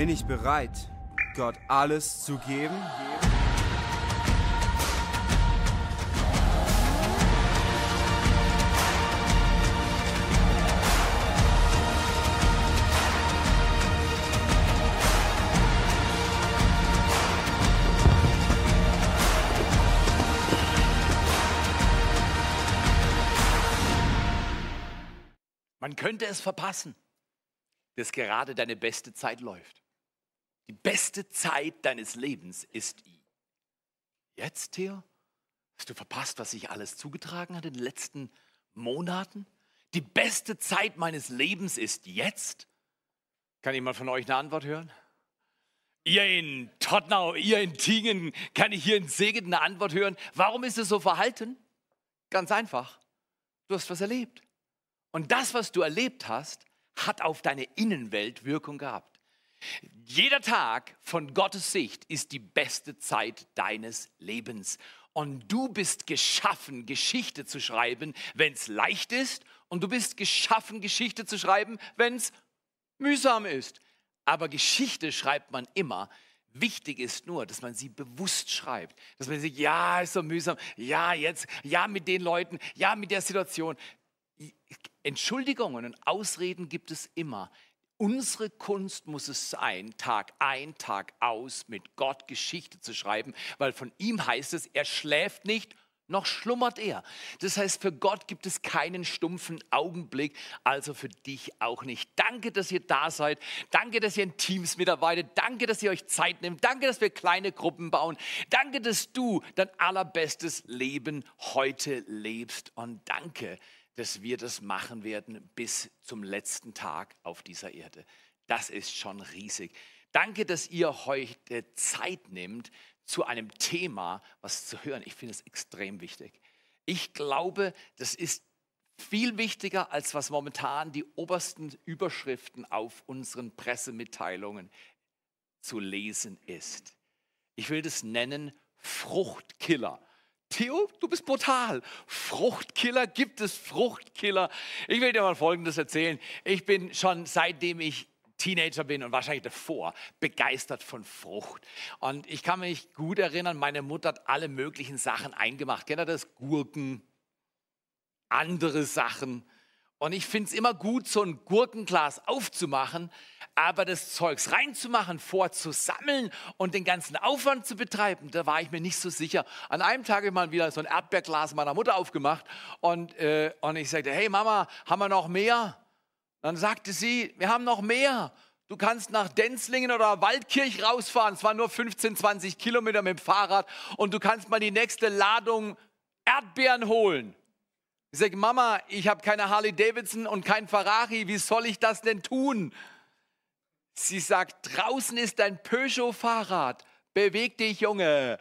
Bin ich bereit, Gott alles zu geben? Man könnte es verpassen, dass gerade deine beste Zeit läuft. Die beste Zeit deines Lebens ist jetzt hier. Hast du verpasst, was sich alles zugetragen hat in den letzten Monaten? Die beste Zeit meines Lebens ist jetzt. Kann jemand von euch eine Antwort hören? Ihr in Tottenau, ihr in Tingen, kann ich hier in Segen eine Antwort hören? Warum ist es so verhalten? Ganz einfach. Du hast was erlebt. Und das, was du erlebt hast, hat auf deine Innenwelt Wirkung gehabt. Jeder Tag von Gottes Sicht ist die beste Zeit deines Lebens. Und du bist geschaffen, Geschichte zu schreiben, wenn es leicht ist. Und du bist geschaffen, Geschichte zu schreiben, wenn es mühsam ist. Aber Geschichte schreibt man immer. Wichtig ist nur, dass man sie bewusst schreibt. Dass man sagt, ja, ist so mühsam. Ja, jetzt, ja, mit den Leuten, ja, mit der Situation. Entschuldigungen und Ausreden gibt es immer. Unsere Kunst muss es sein, Tag ein, Tag aus mit Gott Geschichte zu schreiben, weil von ihm heißt es, er schläft nicht, noch schlummert er. Das heißt, für Gott gibt es keinen stumpfen Augenblick, also für dich auch nicht. Danke, dass ihr da seid. Danke, dass ihr in Teams mitarbeitet. Danke, dass ihr euch Zeit nehmt. Danke, dass wir kleine Gruppen bauen. Danke, dass du dein allerbestes Leben heute lebst. Und danke, dass wir das machen werden bis zum letzten Tag auf dieser Erde. Das ist schon riesig. Danke, dass ihr heute Zeit nehmt, zu einem Thema was zu hören. Ich finde es extrem wichtig. Ich glaube, das ist viel wichtiger, als was momentan die obersten Überschriften auf unseren Pressemitteilungen zu lesen ist. Ich will das nennen Fruchtkiller. Theo, du bist brutal. Fruchtkiller, gibt es Fruchtkiller? Ich will dir mal Folgendes erzählen. Ich bin schon seitdem ich Teenager bin und wahrscheinlich davor begeistert von Frucht. Und ich kann mich gut erinnern, meine Mutter hat alle möglichen Sachen eingemacht. Kennt ihr das? Gurken, andere Sachen. Und ich finde es immer gut, so ein Gurkenglas aufzumachen, aber das Zeugs reinzumachen, vorzusammeln und den ganzen Aufwand zu betreiben, da war ich mir nicht so sicher. An einem Tag habe ich mal wieder so ein Erdbeerglas meiner Mutter aufgemacht und, äh, und ich sagte, hey Mama, haben wir noch mehr? Dann sagte sie, wir haben noch mehr. Du kannst nach Denzlingen oder Waldkirch rausfahren. Es waren nur 15, 20 Kilometer mit dem Fahrrad und du kannst mal die nächste Ladung Erdbeeren holen. Ich sage, Mama, ich habe keine Harley Davidson und kein Ferrari, wie soll ich das denn tun? Sie sagt, draußen ist dein Peugeot-Fahrrad. Beweg dich, Junge.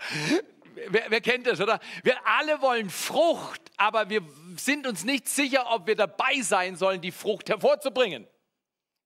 Wer, wer, kennt das, oder? Wir alle wollen Frucht, aber wir sind uns nicht sicher, ob wir dabei sein sollen, die Frucht hervorzubringen.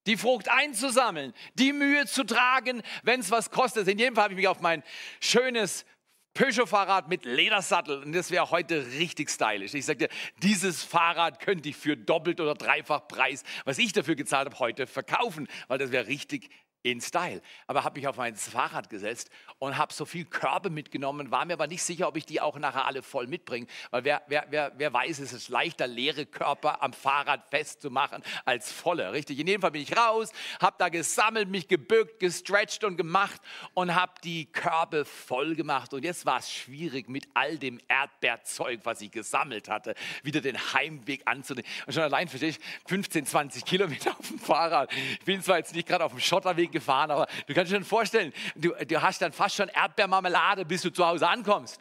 Die Frucht einzusammeln, die Mühe zu tragen, wenn es was kostet. In jedem Fall habe ich mich auf mein schönes Peugeot-Fahrrad mit Ledersattel und das wäre heute richtig stylisch. Ich sagte, dieses Fahrrad könnte ich für doppelt oder dreifach Preis, was ich dafür gezahlt habe, heute verkaufen, weil das wäre richtig in Style. Aber habe mich auf mein Fahrrad gesetzt und habe so viel Körbe mitgenommen, war mir aber nicht sicher, ob ich die auch nachher alle voll mitbringe, weil wer, wer, wer, wer weiß, es ist leichter, leere Körper am Fahrrad festzumachen als volle, richtig? In jedem Fall bin ich raus, habe da gesammelt, mich gebückt, gestretcht und gemacht und habe die Körbe voll gemacht und jetzt war es schwierig, mit all dem Erdbeerzeug, was ich gesammelt hatte, wieder den Heimweg anzunehmen. Und schon allein, verstehe ich, 15, 20 Kilometer auf dem Fahrrad. Ich bin zwar jetzt nicht gerade auf dem Schotterweg gefahren, aber du kannst dir schon vorstellen, du, du hast dann fast schon Erdbeermarmelade, bis du zu Hause ankommst.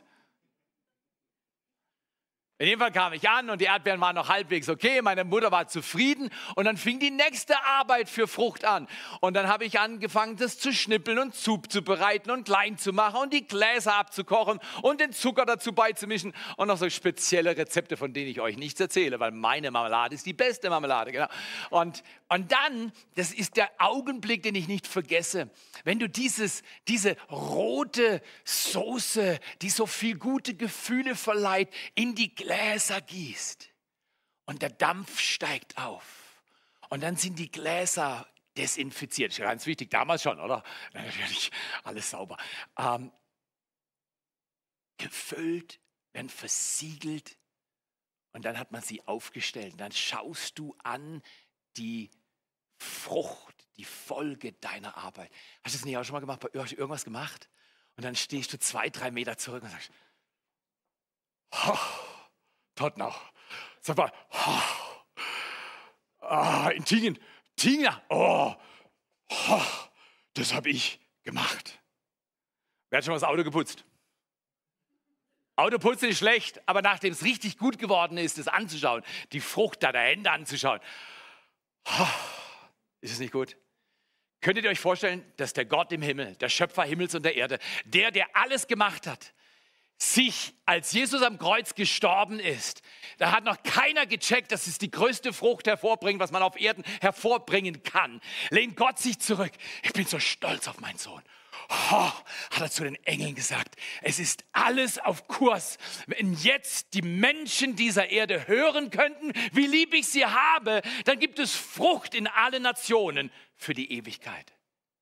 In jedem Fall kam ich an und die Erdbeeren waren noch halbwegs okay. Meine Mutter war zufrieden und dann fing die nächste Arbeit für Frucht an. Und dann habe ich angefangen, das zu schnippeln und zuzubereiten und klein zu machen und die Gläser abzukochen und den Zucker dazu beizumischen und noch so spezielle Rezepte, von denen ich euch nichts erzähle, weil meine Marmelade ist die beste Marmelade. Genau. Und, und dann, das ist der Augenblick, den ich nicht vergesse, wenn du dieses, diese rote Soße, die so viel gute Gefühle verleiht, in die Gläser gießt und der Dampf steigt auf und dann sind die Gläser desinfiziert. Ganz wichtig, damals schon, oder? Natürlich, alles sauber. Ähm, gefüllt, werden versiegelt und dann hat man sie aufgestellt. Und dann schaust du an die Frucht, die Folge deiner Arbeit. Hast du das nicht auch schon mal gemacht? Hast du irgendwas gemacht? Und dann stehst du zwei, drei Meter zurück und sagst, oh, noch. Sag mal, oh, ah, in Tingen, Tingen, oh, oh das habe ich gemacht. Wer hat schon mal das Auto geputzt? Autoputzen ist schlecht, aber nachdem es richtig gut geworden ist, es anzuschauen, die Frucht deiner Hände anzuschauen, ist es nicht gut? Könntet ihr euch vorstellen, dass der Gott im Himmel, der Schöpfer Himmels und der Erde, der, der alles gemacht hat, sich, als Jesus am Kreuz gestorben ist, da hat noch keiner gecheckt, dass es die größte Frucht hervorbringt, was man auf Erden hervorbringen kann. Lehnt Gott sich zurück. Ich bin so stolz auf meinen Sohn oh, hat er zu den Engeln gesagt, es ist alles auf Kurs. Wenn jetzt die Menschen dieser Erde hören könnten, wie lieb ich sie habe, dann gibt es Frucht in alle Nationen für die Ewigkeit.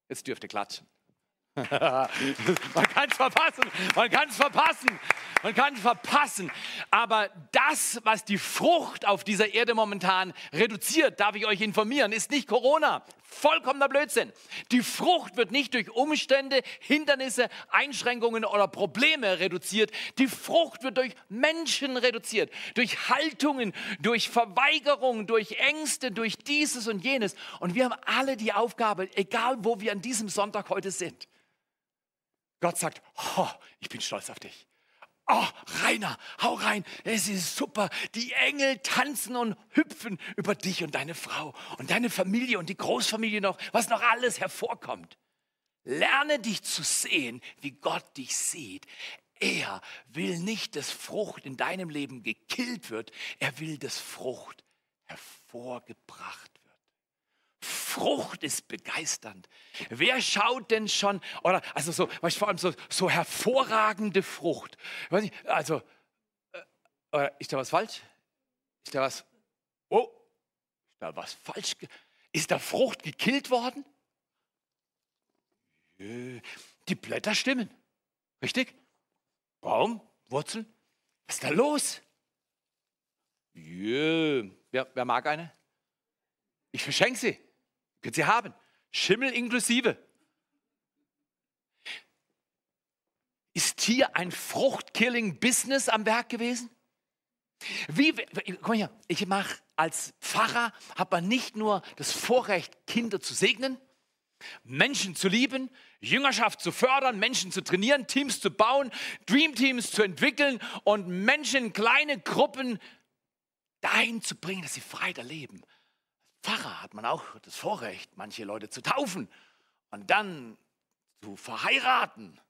Jetzt dürft ihr klatschen. man kann es verpassen, man kann es verpassen, man kann es verpassen. Aber das, was die Frucht auf dieser Erde momentan reduziert, darf ich euch informieren, ist nicht Corona. Vollkommener Blödsinn. Die Frucht wird nicht durch Umstände, Hindernisse, Einschränkungen oder Probleme reduziert. Die Frucht wird durch Menschen reduziert, durch Haltungen, durch Verweigerung, durch Ängste, durch dieses und jenes. Und wir haben alle die Aufgabe, egal wo wir an diesem Sonntag heute sind, Gott sagt, oh, ich bin stolz auf dich. Oh, Rainer, hau rein, es ist super. Die Engel tanzen und hüpfen über dich und deine Frau und deine Familie und die Großfamilie noch, was noch alles hervorkommt. Lerne dich zu sehen, wie Gott dich sieht. Er will nicht, dass Frucht in deinem Leben gekillt wird, er will, dass Frucht hervorgebracht Frucht ist begeisternd. Wer schaut denn schon, oder also so, vor allem so, so hervorragende Frucht. Nicht, also, äh, ist da was falsch? Ist da was, oh, ist da was falsch? Ist da Frucht gekillt worden? Die Blätter stimmen, richtig? Baum, Wurzeln, was ist da los? Jö. Wer, wer mag eine? Ich verschenke sie. Könnt ihr haben. Schimmel inklusive. Ist hier ein Fruchtkilling-Business am Werk gewesen? Wie, mal hier, ich mache als Pfarrer, hat man nicht nur das Vorrecht, Kinder zu segnen, Menschen zu lieben, Jüngerschaft zu fördern, Menschen zu trainieren, Teams zu bauen, Dreamteams zu entwickeln und Menschen in kleine Gruppen dahin zu bringen, dass sie frei leben. Pfarrer hat man auch das Vorrecht, manche Leute zu taufen und dann zu verheiraten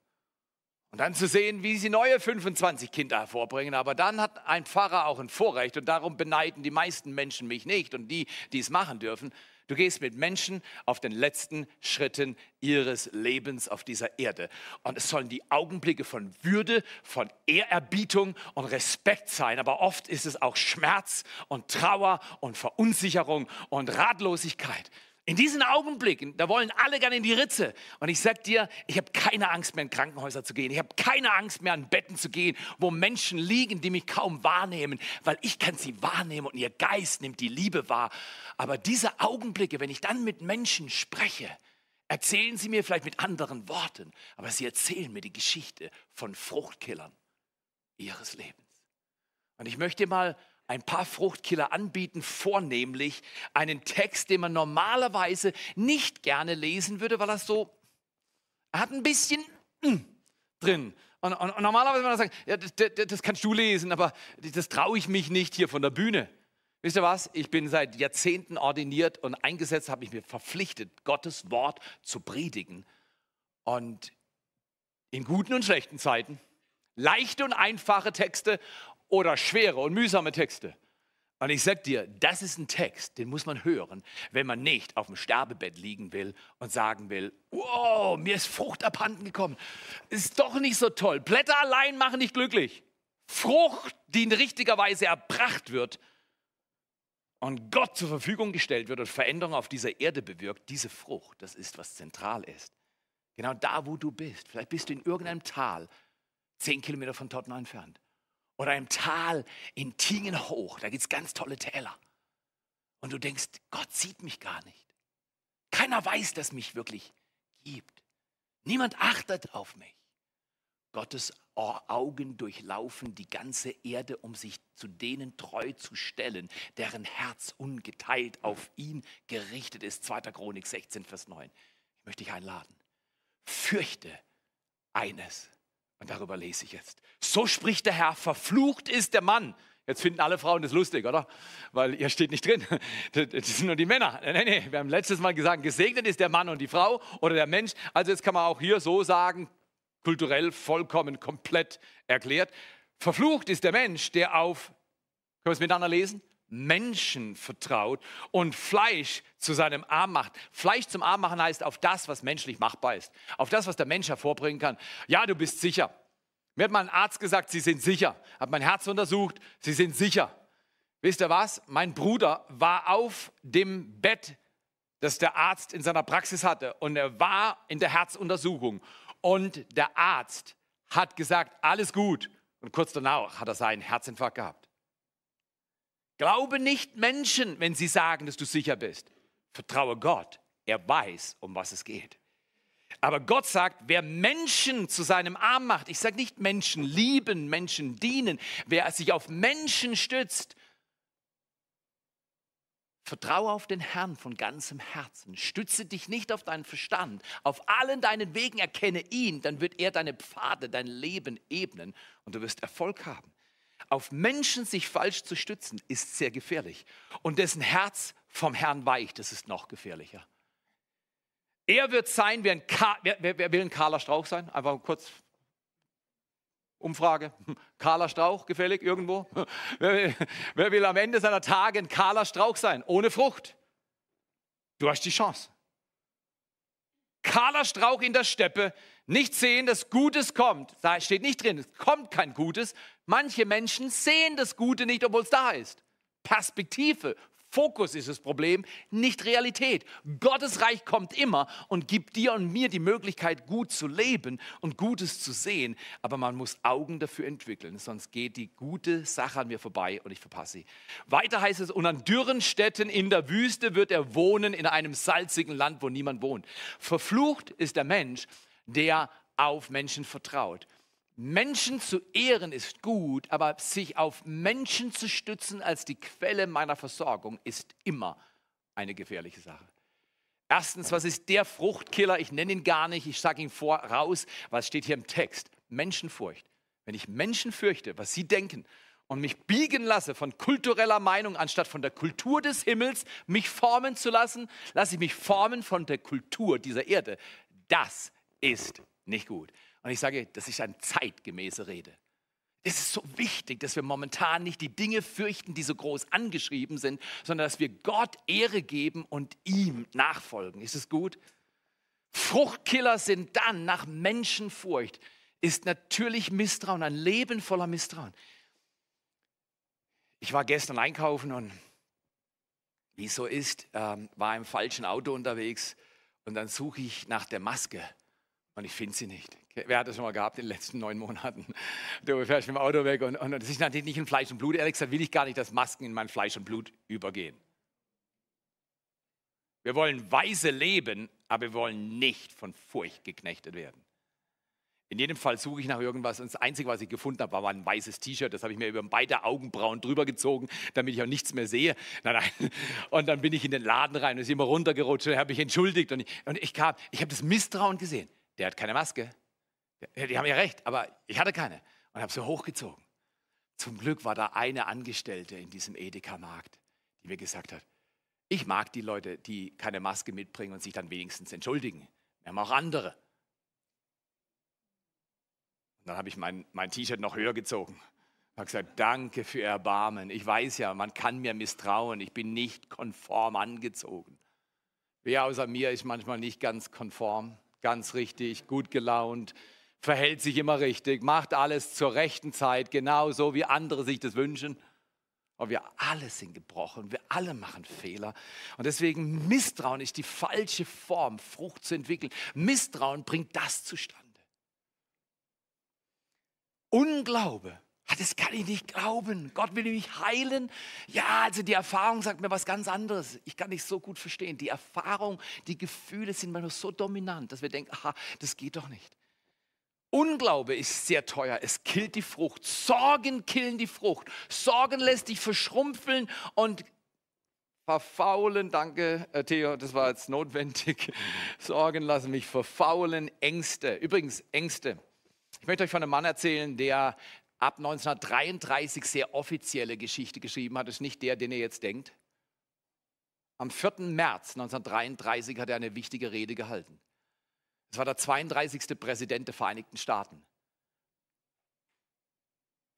und dann zu sehen, wie sie neue 25 Kinder hervorbringen. Aber dann hat ein Pfarrer auch ein Vorrecht und darum beneiden die meisten Menschen mich nicht und die, die es machen dürfen, Du gehst mit Menschen auf den letzten Schritten ihres Lebens auf dieser Erde. Und es sollen die Augenblicke von Würde, von Ehrerbietung und Respekt sein. Aber oft ist es auch Schmerz und Trauer und Verunsicherung und Ratlosigkeit. In diesen Augenblicken, da wollen alle gerne in die Ritze. Und ich sag dir, ich habe keine Angst mehr in Krankenhäuser zu gehen. Ich habe keine Angst mehr an Betten zu gehen, wo Menschen liegen, die mich kaum wahrnehmen, weil ich kann sie wahrnehmen und ihr Geist nimmt die Liebe wahr. Aber diese Augenblicke, wenn ich dann mit Menschen spreche, erzählen sie mir vielleicht mit anderen Worten, aber sie erzählen mir die Geschichte von Fruchtkillern ihres Lebens. Und ich möchte mal ein paar Fruchtkiller anbieten, vornehmlich einen Text, den man normalerweise nicht gerne lesen würde, weil er so, er hat ein bisschen mm, drin. Und, und, und, normalerweise würde man sagen, ja, das, das, das kannst du lesen, aber das traue ich mich nicht hier von der Bühne. Wisst ihr was? Ich bin seit Jahrzehnten ordiniert und eingesetzt, habe ich mir verpflichtet, Gottes Wort zu predigen. Und in guten und schlechten Zeiten, leichte und einfache Texte oder schwere und mühsame Texte. Und ich sag dir, das ist ein Text, den muss man hören, wenn man nicht auf dem Sterbebett liegen will und sagen will, wow, mir ist Frucht abhanden gekommen. Ist doch nicht so toll. Blätter allein machen nicht glücklich. Frucht, die in richtiger Weise erbracht wird, und Gott zur Verfügung gestellt wird und Veränderung auf dieser Erde bewirkt, diese Frucht, das ist, was zentral ist. Genau da, wo du bist. Vielleicht bist du in irgendeinem Tal, zehn Kilometer von Tottenham entfernt. Oder einem Tal in Tingen hoch, da gibt es ganz tolle Täler. Und du denkst, Gott sieht mich gar nicht. Keiner weiß, dass mich wirklich gibt. Niemand achtet auf mich. Gottes Augen durchlaufen die ganze Erde, um sich zu denen treu zu stellen, deren Herz ungeteilt auf ihn gerichtet ist. 2. Chronik 16, Vers 9. Ich möchte dich einladen. Fürchte eines. Und darüber lese ich jetzt. So spricht der Herr, verflucht ist der Mann. Jetzt finden alle Frauen das lustig, oder? Weil ihr steht nicht drin. Das sind nur die Männer. Nein, nein, wir haben letztes Mal gesagt, gesegnet ist der Mann und die Frau oder der Mensch. Also jetzt kann man auch hier so sagen, kulturell vollkommen komplett erklärt. Verflucht ist der Mensch, der auf, können wir es miteinander lesen? Menschen vertraut und Fleisch zu seinem Arm macht. Fleisch zum Arm machen heißt auf das, was menschlich machbar ist. Auf das, was der Mensch hervorbringen kann. Ja, du bist sicher. Mir hat mal ein Arzt gesagt, Sie sind sicher. Hat mein Herz untersucht, Sie sind sicher. Wisst ihr was? Mein Bruder war auf dem Bett, das der Arzt in seiner Praxis hatte. Und er war in der Herzuntersuchung. Und der Arzt hat gesagt, alles gut. Und kurz danach hat er seinen Herzinfarkt gehabt. Glaube nicht Menschen, wenn sie sagen, dass du sicher bist. Vertraue Gott. Er weiß, um was es geht. Aber Gott sagt, wer Menschen zu seinem Arm macht, ich sage nicht Menschen lieben, Menschen dienen, wer sich auf Menschen stützt, Vertraue auf den Herrn von ganzem Herzen. Stütze dich nicht auf deinen Verstand. Auf allen deinen Wegen erkenne ihn, dann wird er deine Pfade, dein Leben ebnen und du wirst Erfolg haben. Auf Menschen sich falsch zu stützen, ist sehr gefährlich. Und dessen Herz vom Herrn weicht, das ist noch gefährlicher. Er wird sein, wer, ein wer, wer, wer will ein kahler Strauch sein? Einfach kurz Umfrage. Kahler Strauch, gefällig irgendwo? Wer, wer, will am Ende seiner Tage ein kahler Strauch sein, ohne Frucht? Du hast die Chance. Kahler Strauch in der Steppe, nicht sehen, dass Gutes kommt. Da steht nicht drin, es kommt kein Gutes. Manche Menschen sehen das Gute nicht, obwohl es da ist. Perspektive, Fokus ist das Problem, nicht Realität. Gottes Reich kommt immer und gibt dir und mir die Möglichkeit, gut zu leben und Gutes zu sehen. Aber man muss Augen dafür entwickeln, sonst geht die gute Sache an mir vorbei und ich verpasse sie. Weiter heißt es, und an dürren Städten in der Wüste wird er wohnen, in einem salzigen Land, wo niemand wohnt. Verflucht ist der Mensch, der auf Menschen vertraut. Menschen zu ehren ist gut, aber sich auf Menschen zu stützen als die Quelle meiner Versorgung ist immer eine gefährliche Sache. Erstens, was ist der Fruchtkiller? Ich nenne ihn gar nicht, ich sage ihn voraus, was steht hier im Text? Menschenfurcht. Wenn ich Menschen fürchte, was sie denken und mich biegen lasse von kultureller Meinung, anstatt von der Kultur des Himmels mich formen zu lassen, lasse ich mich formen von der Kultur dieser Erde. Das ist nicht gut. Und ich sage, das ist eine zeitgemäße Rede. Es ist so wichtig, dass wir momentan nicht die Dinge fürchten, die so groß angeschrieben sind, sondern dass wir Gott Ehre geben und ihm nachfolgen. Ist es gut? Fruchtkiller sind dann nach Menschenfurcht, ist natürlich Misstrauen, ein Leben voller Misstrauen. Ich war gestern einkaufen und wie es so ist, ähm, war im falschen Auto unterwegs und dann suche ich nach der Maske und ich finde sie nicht. Wer hat das schon mal gehabt in den letzten neun Monaten? Du fährst mit dem Auto weg und, und das ist natürlich nicht in Fleisch und Blut. Ehrlich gesagt will ich gar nicht, dass Masken in mein Fleisch und Blut übergehen. Wir wollen weise leben, aber wir wollen nicht von Furcht geknechtet werden. In jedem Fall suche ich nach irgendwas und das Einzige, was ich gefunden habe, war ein weißes T-Shirt. Das habe ich mir über beide Augenbrauen drüber gezogen, damit ich auch nichts mehr sehe. Nein, nein. Und dann bin ich in den Laden rein und ist immer runtergerutscht und habe mich entschuldigt. Und ich, und ich, kam, ich habe das Misstrauen gesehen. Der hat keine Maske. Die haben ja recht, aber ich hatte keine und habe sie hochgezogen. Zum Glück war da eine Angestellte in diesem Edeka-Markt, die mir gesagt hat, ich mag die Leute, die keine Maske mitbringen und sich dann wenigstens entschuldigen. Wir haben auch andere. Und dann habe ich mein, mein T-Shirt noch höher gezogen. Ich habe gesagt, danke für Erbarmen. Ich weiß ja, man kann mir misstrauen. Ich bin nicht konform angezogen. Wer außer mir ist manchmal nicht ganz konform, ganz richtig, gut gelaunt, verhält sich immer richtig, macht alles zur rechten Zeit, genauso wie andere sich das wünschen. Und wir alle sind gebrochen, wir alle machen Fehler. Und deswegen Misstrauen ist die falsche Form, Frucht zu entwickeln. Misstrauen bringt das zustande. Unglaube. Ah, das kann ich nicht glauben. Gott will mich heilen. Ja, also die Erfahrung sagt mir was ganz anderes. Ich kann nicht so gut verstehen. Die Erfahrung, die Gefühle sind manchmal so dominant, dass wir denken, aha, das geht doch nicht. Unglaube ist sehr teuer. Es killt die Frucht. Sorgen killen die Frucht. Sorgen lässt dich verschrumpfeln und verfaulen. Danke, äh, Theo, das war jetzt notwendig. Sorgen lassen mich verfaulen. Ängste. Übrigens, Ängste. Ich möchte euch von einem Mann erzählen, der ab 1933 sehr offizielle Geschichte geschrieben hat. Das ist nicht der, den ihr jetzt denkt. Am 4. März 1933 hat er eine wichtige Rede gehalten. Es war der 32. Präsident der Vereinigten Staaten.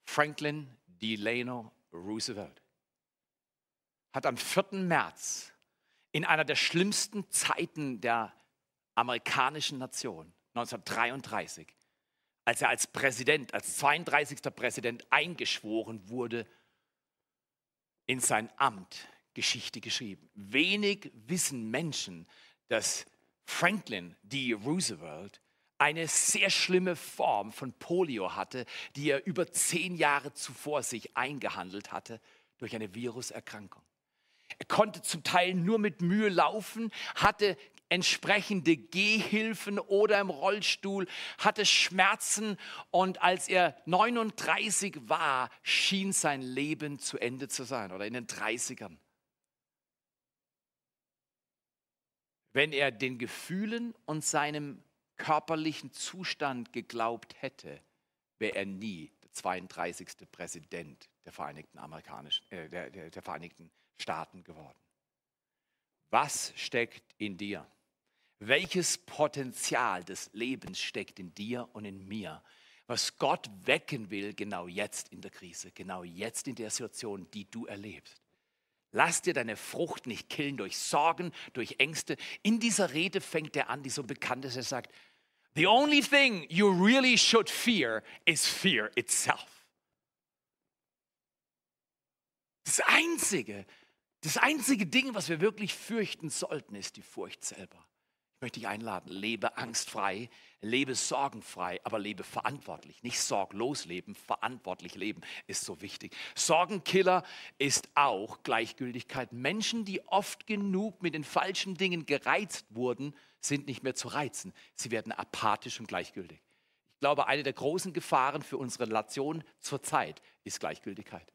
Franklin Delano Roosevelt hat am 4. März in einer der schlimmsten Zeiten der amerikanischen Nation, 1933, als er als Präsident, als 32. Präsident eingeschworen wurde, in sein Amt Geschichte geschrieben. Wenig wissen Menschen, dass Franklin D. Roosevelt eine sehr schlimme Form von Polio hatte, die er über zehn Jahre zuvor sich eingehandelt hatte durch eine Viruserkrankung. Er konnte zum Teil nur mit Mühe laufen, hatte entsprechende Gehhilfen oder im Rollstuhl, hatte Schmerzen und als er 39 war, schien sein Leben zu Ende zu sein oder in den 30ern. wenn er den Gefühlen und seinem körperlichen Zustand geglaubt hätte, wäre er nie der 32. Präsident der Vereinigten, Amerikanischen, äh, der, der, der Vereinigten Staaten geworden. Was steckt in dir? Welches Potenzial des Lebens steckt in dir und in mir, was Gott wecken will, genau jetzt in der Krise, genau jetzt in der Situation, die du erlebst? Lass dir deine Frucht nicht killen durch Sorgen, durch Ängste. In dieser Rede fängt er an, die so bekannt ist. Er sagt, The only thing you really should fear is fear itself. Das einzige, das einzige Ding, was wir wirklich fürchten sollten, ist die Furcht selber möchte ich einladen, lebe angstfrei, lebe sorgenfrei, aber lebe verantwortlich. Nicht sorglos leben, verantwortlich leben ist so wichtig. Sorgenkiller ist auch Gleichgültigkeit. Menschen, die oft genug mit den falschen Dingen gereizt wurden, sind nicht mehr zu reizen. Sie werden apathisch und gleichgültig. Ich glaube, eine der großen Gefahren für unsere Nation zurzeit ist Gleichgültigkeit.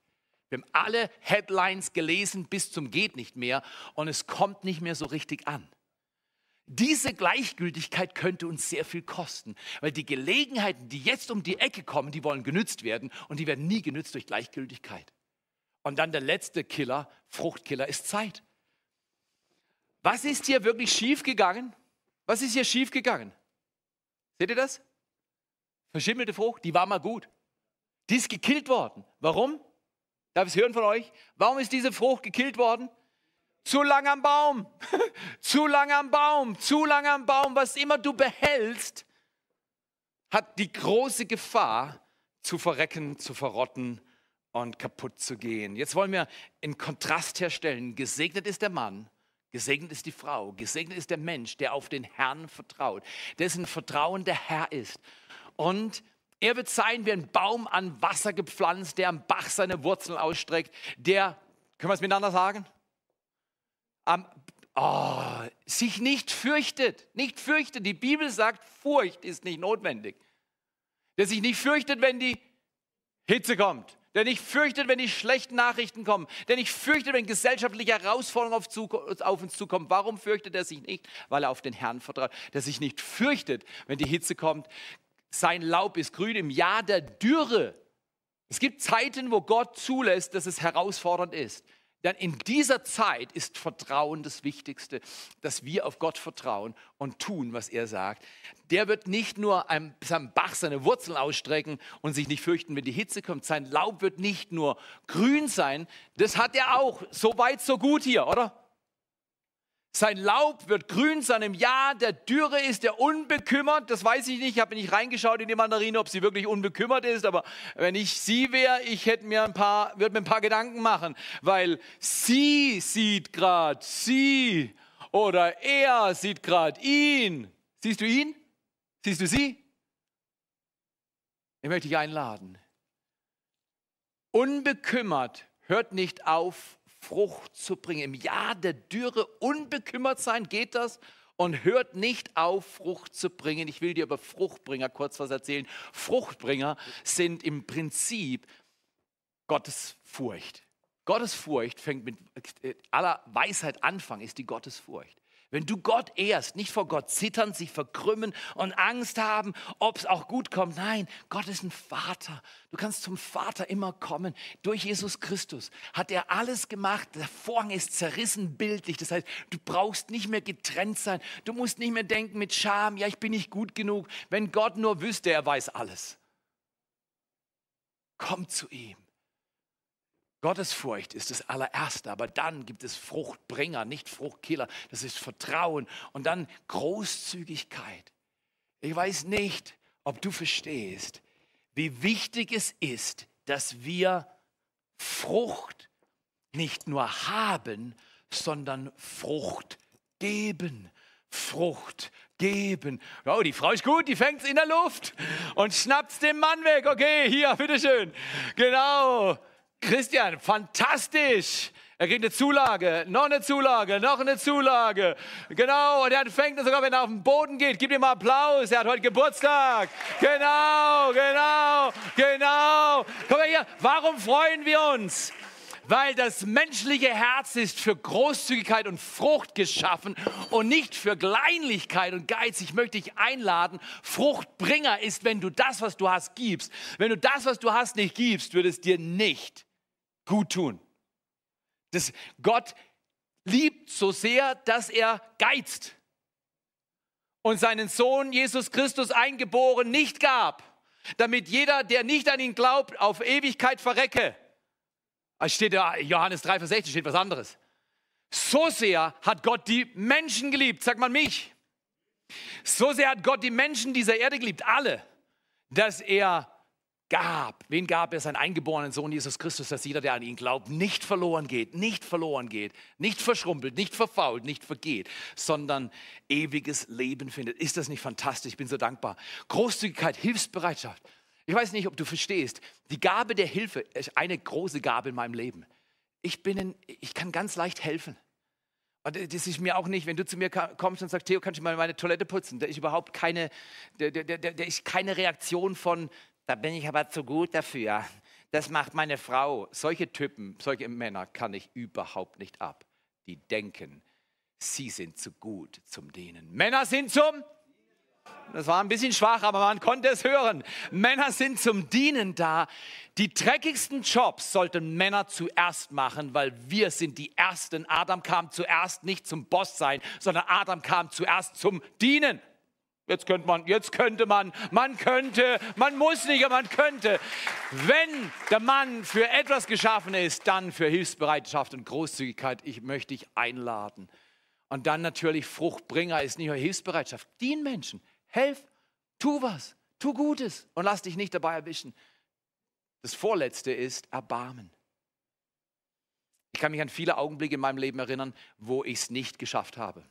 Wir haben alle Headlines gelesen bis zum geht nicht mehr und es kommt nicht mehr so richtig an. Diese Gleichgültigkeit könnte uns sehr viel kosten, weil die Gelegenheiten, die jetzt um die Ecke kommen, die wollen genützt werden und die werden nie genützt durch Gleichgültigkeit. Und dann der letzte Killer, Fruchtkiller, ist Zeit. Was ist hier wirklich schiefgegangen? Was ist hier schiefgegangen? Seht ihr das? Verschimmelte Frucht, die war mal gut. Die ist gekillt worden. Warum? Darf ich es hören von euch? Warum ist diese Frucht gekillt worden? Zu lang am Baum, zu lang am Baum, zu lang am Baum. Was immer du behältst, hat die große Gefahr zu verrecken, zu verrotten und kaputt zu gehen. Jetzt wollen wir einen Kontrast herstellen. Gesegnet ist der Mann, gesegnet ist die Frau, gesegnet ist der Mensch, der auf den Herrn vertraut, dessen Vertrauen der Herr ist. Und er wird sein wie ein Baum an Wasser gepflanzt, der am Bach seine Wurzeln ausstreckt, der, können wir es miteinander sagen? Am, oh, sich nicht fürchtet. Nicht fürchtet. Die Bibel sagt, Furcht ist nicht notwendig. Der sich nicht fürchtet, wenn die Hitze kommt. Der nicht fürchtet, wenn die schlechten Nachrichten kommen. Der nicht fürchtet, wenn gesellschaftliche Herausforderungen auf, auf uns zukommen. Warum fürchtet er sich nicht? Weil er auf den Herrn vertraut. Der sich nicht fürchtet, wenn die Hitze kommt. Sein Laub ist grün im Jahr der Dürre. Es gibt Zeiten, wo Gott zulässt, dass es herausfordernd ist. Denn in dieser Zeit ist Vertrauen das Wichtigste, dass wir auf Gott vertrauen und tun, was er sagt. Der wird nicht nur am, Bach seine Wurzeln ausstrecken und sich nicht fürchten, wenn die Hitze kommt. Sein Laub wird nicht nur grün sein, das hat er auch. So weit, so gut hier, oder? Sein Laub wird grün sein im Jahr der Dürre ist er unbekümmert. Das weiß ich nicht. Ich habe nicht reingeschaut in die Mandarine, ob sie wirklich unbekümmert ist. Aber wenn ich sie wäre, ich hätte mir ein paar, würde mir ein paar Gedanken machen, weil sie sieht gerade sie oder er sieht gerade ihn. Siehst du ihn? Siehst du sie? Ich möchte dich einladen. Unbekümmert hört nicht auf, Frucht zu bringen. Im Jahr der Dürre unbekümmert sein, geht das? Und hört nicht auf, Frucht zu bringen. Ich will dir über Fruchtbringer kurz was erzählen. Fruchtbringer sind im Prinzip Gottes Furcht. Gottes Furcht fängt mit aller Weisheit Anfang, ist die Gottesfurcht. Wenn du Gott ehrst, nicht vor Gott zittern, sich verkrümmen und Angst haben, ob es auch gut kommt. Nein, Gott ist ein Vater. Du kannst zum Vater immer kommen. Durch Jesus Christus hat er alles gemacht. Der Vorhang ist zerrissen bildlich. Das heißt, du brauchst nicht mehr getrennt sein. Du musst nicht mehr denken mit Scham, ja, ich bin nicht gut genug. Wenn Gott nur wüsste, er weiß alles. Komm zu ihm. Gottesfurcht ist das allererste, aber dann gibt es Fruchtbringer, nicht Fruchtkiller. Das ist Vertrauen und dann Großzügigkeit. Ich weiß nicht, ob du verstehst, wie wichtig es ist, dass wir Frucht nicht nur haben, sondern Frucht geben. Frucht geben. Oh, die Frau ist gut, die fängt es in der Luft und schnappt dem Mann weg. Okay, hier, bitteschön. Genau. Christian, fantastisch. Er kriegt eine Zulage, noch eine Zulage, noch eine Zulage. Genau, und er fängt sogar, wenn er auf den Boden geht, gib ihm mal Applaus. Er hat heute Geburtstag. Genau, genau, genau. Komm mal hier, warum freuen wir uns? Weil das menschliche Herz ist für Großzügigkeit und Frucht geschaffen und nicht für Kleinlichkeit und Geiz. Ich möchte dich einladen. Fruchtbringer ist, wenn du das, was du hast, gibst. Wenn du das, was du hast, nicht gibst, wird es dir nicht gut tun. Das Gott liebt so sehr, dass er geizt und seinen Sohn Jesus Christus eingeboren nicht gab, damit jeder, der nicht an ihn glaubt, auf Ewigkeit verrecke. Es steht da, Johannes 3, Vers 16 steht was anderes. So sehr hat Gott die Menschen geliebt, sagt man mich. So sehr hat Gott die Menschen dieser Erde geliebt, alle, dass er gab. Wen gab er? Seinen eingeborenen Sohn Jesus Christus, dass jeder, der an ihn glaubt, nicht verloren geht, nicht verloren geht, nicht verschrumpelt, nicht verfault, nicht vergeht, sondern ewiges Leben findet. Ist das nicht fantastisch? Ich bin so dankbar. Großzügigkeit, Hilfsbereitschaft. Ich weiß nicht, ob du verstehst. Die Gabe der Hilfe ist eine große Gabe in meinem Leben. Ich, bin ein, ich kann ganz leicht helfen. Und das ist mir auch nicht, wenn du zu mir kommst und sagst, Theo, kannst du mal meine Toilette putzen? Da ist überhaupt keine, da, da, da, da ist keine Reaktion von, da bin ich aber zu gut dafür. Das macht meine Frau. Solche Typen, solche Männer kann ich überhaupt nicht ab. Die denken, sie sind zu gut zum Dienen. Männer sind zum das war ein bisschen schwach, aber man konnte es hören. Männer sind zum Dienen da. Die dreckigsten Jobs sollten Männer zuerst machen, weil wir sind die Ersten. Adam kam zuerst nicht zum Boss sein, sondern Adam kam zuerst zum Dienen. Jetzt könnte man, jetzt könnte man, man könnte, man muss nicht, aber man könnte. Wenn der Mann für etwas geschaffen ist, dann für Hilfsbereitschaft und Großzügigkeit. Ich möchte dich einladen. Und dann natürlich Fruchtbringer ist nicht nur Hilfsbereitschaft. Dien Menschen, helf, tu was, tu Gutes und lass dich nicht dabei erwischen. Das Vorletzte ist Erbarmen. Ich kann mich an viele Augenblicke in meinem Leben erinnern, wo ich es nicht geschafft habe.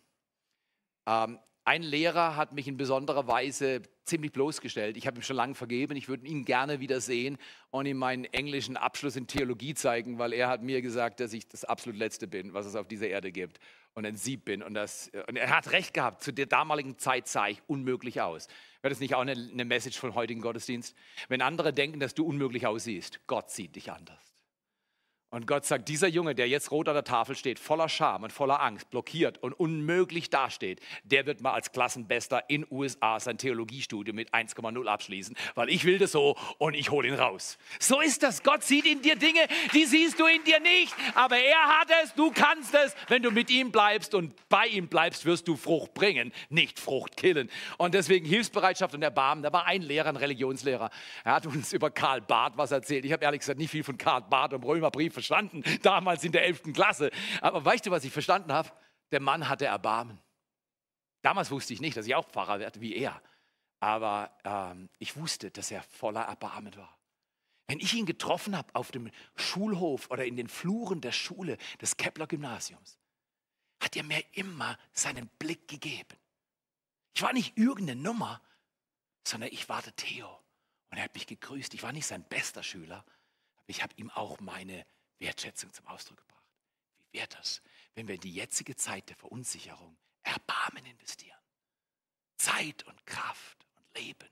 Ähm, ein Lehrer hat mich in besonderer Weise ziemlich bloßgestellt. Ich habe ihm schon lange vergeben. Ich würde ihn gerne wieder sehen und ihm meinen englischen Abschluss in Theologie zeigen, weil er hat mir gesagt, dass ich das absolut Letzte bin, was es auf dieser Erde gibt und ein Sieb bin. Und, das, und er hat recht gehabt. Zu der damaligen Zeit sah ich unmöglich aus. Wäre das nicht auch eine, eine Message von heutigen Gottesdienst? Wenn andere denken, dass du unmöglich aussiehst, Gott sieht dich anders. Und Gott sagt, dieser Junge, der jetzt rot an der Tafel steht, voller Scham und voller Angst, blockiert und unmöglich dasteht, der wird mal als Klassenbester in USA sein Theologiestudium mit 1,0 abschließen, weil ich will das so und ich hole ihn raus. So ist das. Gott sieht in dir Dinge, die siehst du in dir nicht, aber er hat es, du kannst es. Wenn du mit ihm bleibst und bei ihm bleibst, wirst du Frucht bringen, nicht Frucht killen. Und deswegen Hilfsbereitschaft und Erbarmen. Da war ein Lehrer, ein Religionslehrer. Er hat uns über Karl Barth was erzählt. Ich habe ehrlich gesagt nicht viel von Karl Barth im Römerbrief verstanden, damals in der 11. Klasse. Aber weißt du, was ich verstanden habe? Der Mann hatte Erbarmen. Damals wusste ich nicht, dass ich auch Pfarrer werde wie er. Aber ähm, ich wusste, dass er voller Erbarmen war. Wenn ich ihn getroffen habe auf dem Schulhof oder in den Fluren der Schule des Kepler Gymnasiums, hat er mir immer seinen Blick gegeben. Ich war nicht irgendeine Nummer, sondern ich war der Theo. Und er hat mich gegrüßt. Ich war nicht sein bester Schüler, aber ich habe ihm auch meine Wertschätzung zum Ausdruck gebracht. Wie wäre das, wenn wir in die jetzige Zeit der Verunsicherung Erbarmen investieren? Zeit und Kraft und Leben.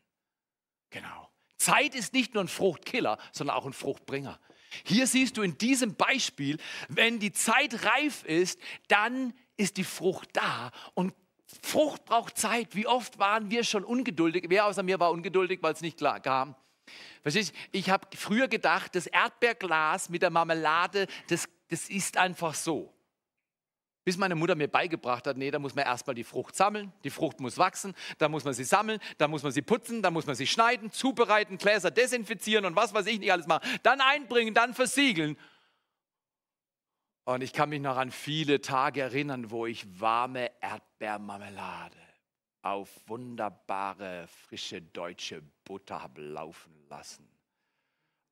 Genau. Zeit ist nicht nur ein Fruchtkiller, sondern auch ein Fruchtbringer. Hier siehst du in diesem Beispiel, wenn die Zeit reif ist, dann ist die Frucht da und Frucht braucht Zeit. Wie oft waren wir schon ungeduldig? Wer außer mir war ungeduldig, weil es nicht klar kam? Verstehst Ich habe früher gedacht, das Erdbeerglas mit der Marmelade, das, das ist einfach so. Bis meine Mutter mir beigebracht hat, nee, da muss man erstmal die Frucht sammeln, die Frucht muss wachsen, da muss man sie sammeln, da muss man sie putzen, da muss man sie schneiden, zubereiten, Gläser desinfizieren und was weiß ich nicht alles machen. Dann einbringen, dann versiegeln. Und ich kann mich noch an viele Tage erinnern, wo ich warme Erdbeermarmelade auf wunderbare, frische deutsche Butter habe laufen lassen.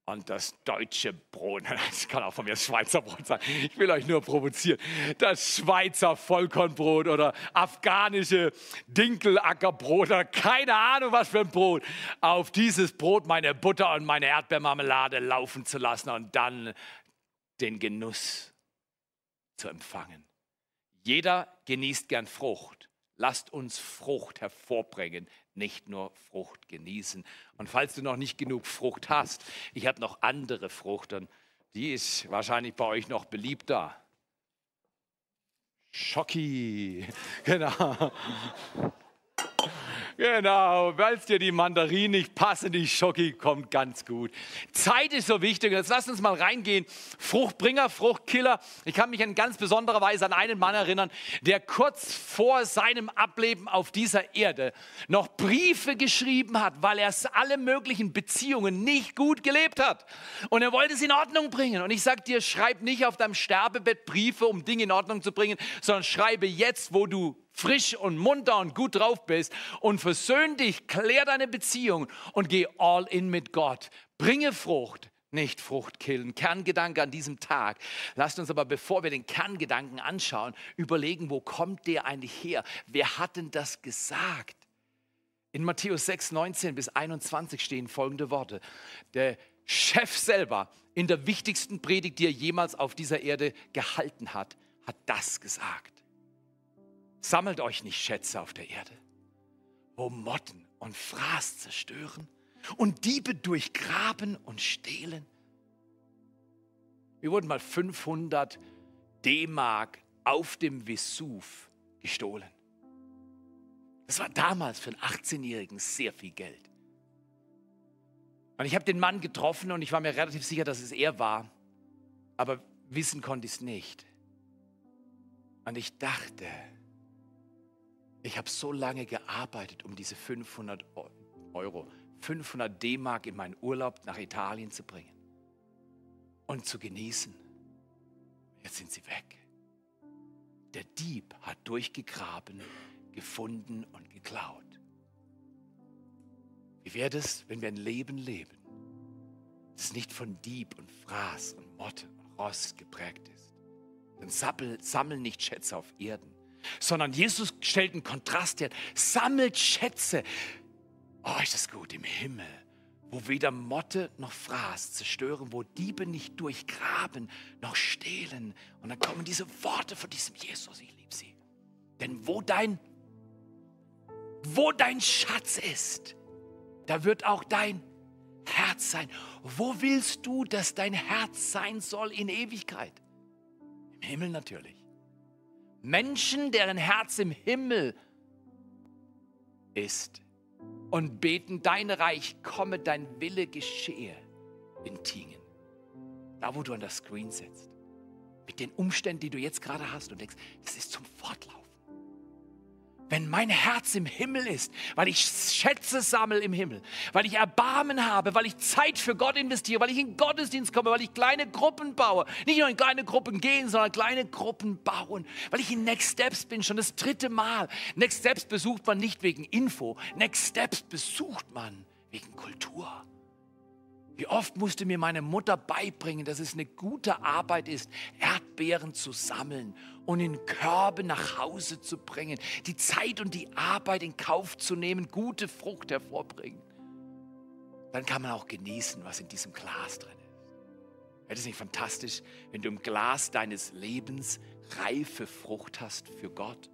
Und das deutsche Brot, das kann auch von mir Schweizer Brot sein, ich will euch nur provozieren, das Schweizer Vollkornbrot oder afghanische Dinkelackerbrot oder keine Ahnung was für ein Brot, auf dieses Brot meine Butter und meine Erdbeermarmelade laufen zu lassen und dann den Genuss zu empfangen. Jeder genießt gern Frucht. Lasst uns Frucht hervorbringen, nicht nur Frucht genießen. Und falls du noch nicht genug Frucht hast, ich habe noch andere Frucht und die ist wahrscheinlich bei euch noch beliebter. Schocki, genau. Genau, weil es dir die Mandarinen nicht passen, die Schoki kommt ganz gut. Zeit ist so wichtig. Jetzt lass uns mal reingehen. Fruchtbringer, Fruchtkiller. Ich kann mich in ganz besonderer Weise an einen Mann erinnern, der kurz vor seinem Ableben auf dieser Erde noch Briefe geschrieben hat, weil er alle möglichen Beziehungen nicht gut gelebt hat. Und er wollte es in Ordnung bringen. Und ich sage dir, schreib nicht auf deinem Sterbebett Briefe, um Dinge in Ordnung zu bringen, sondern schreibe jetzt, wo du frisch und munter und gut drauf bist und versöhn dich, klär deine Beziehung und geh all in mit Gott. Bringe Frucht, nicht Frucht killen. Kerngedanke an diesem Tag. Lasst uns aber, bevor wir den Kerngedanken anschauen, überlegen, wo kommt der eigentlich her? Wer hat denn das gesagt? In Matthäus 6, 19 bis 21 stehen folgende Worte. Der Chef selber in der wichtigsten Predigt, die er jemals auf dieser Erde gehalten hat, hat das gesagt. Sammelt euch nicht Schätze auf der Erde, wo Motten und Fraß zerstören und Diebe durchgraben und stehlen. Wir wurden mal 500 D-Mark auf dem Vesuv gestohlen. Das war damals für einen 18-Jährigen sehr viel Geld. Und ich habe den Mann getroffen und ich war mir relativ sicher, dass es er war, aber wissen konnte ich es nicht. Und ich dachte, ich habe so lange gearbeitet, um diese 500 Euro, 500 D-Mark in meinen Urlaub nach Italien zu bringen und zu genießen. Jetzt sind sie weg. Der Dieb hat durchgegraben, gefunden und geklaut. Wie wäre es, wenn wir ein Leben leben, das nicht von Dieb und Fraß und Motte und Rost geprägt ist? Dann sammeln nicht Schätze auf Erden, sondern Jesus stellt einen Kontrast her. Sammelt Schätze. Oh, ist das gut im Himmel, wo weder Motte noch Fraß zerstören, wo Diebe nicht durchgraben noch stehlen. Und dann kommen diese Worte von diesem Jesus, ich liebe sie. Denn wo dein, wo dein Schatz ist, da wird auch dein Herz sein. Wo willst du, dass dein Herz sein soll in Ewigkeit? Im Himmel natürlich. Menschen, deren Herz im Himmel ist und beten, dein Reich komme, dein Wille geschehe in Tingen. Da, wo du an das Screen sitzt. Mit den Umständen, die du jetzt gerade hast und denkst, das ist zum Fortlaufen. Wenn mein Herz im Himmel ist, weil ich Schätze sammle im Himmel, weil ich Erbarmen habe, weil ich Zeit für Gott investiere, weil ich in Gottesdienst komme, weil ich kleine Gruppen baue, nicht nur in kleine Gruppen gehen, sondern kleine Gruppen bauen, weil ich in Next Steps bin, schon das dritte Mal. Next Steps besucht man nicht wegen Info, Next Steps besucht man wegen Kultur. Wie oft musste mir meine Mutter beibringen, dass es eine gute Arbeit ist, Erdbeeren zu sammeln und in Körbe nach Hause zu bringen, die Zeit und die Arbeit in Kauf zu nehmen, gute Frucht hervorbringen. Dann kann man auch genießen, was in diesem Glas drin ist. Wäre das nicht fantastisch, wenn du im Glas deines Lebens reife Frucht hast für Gott?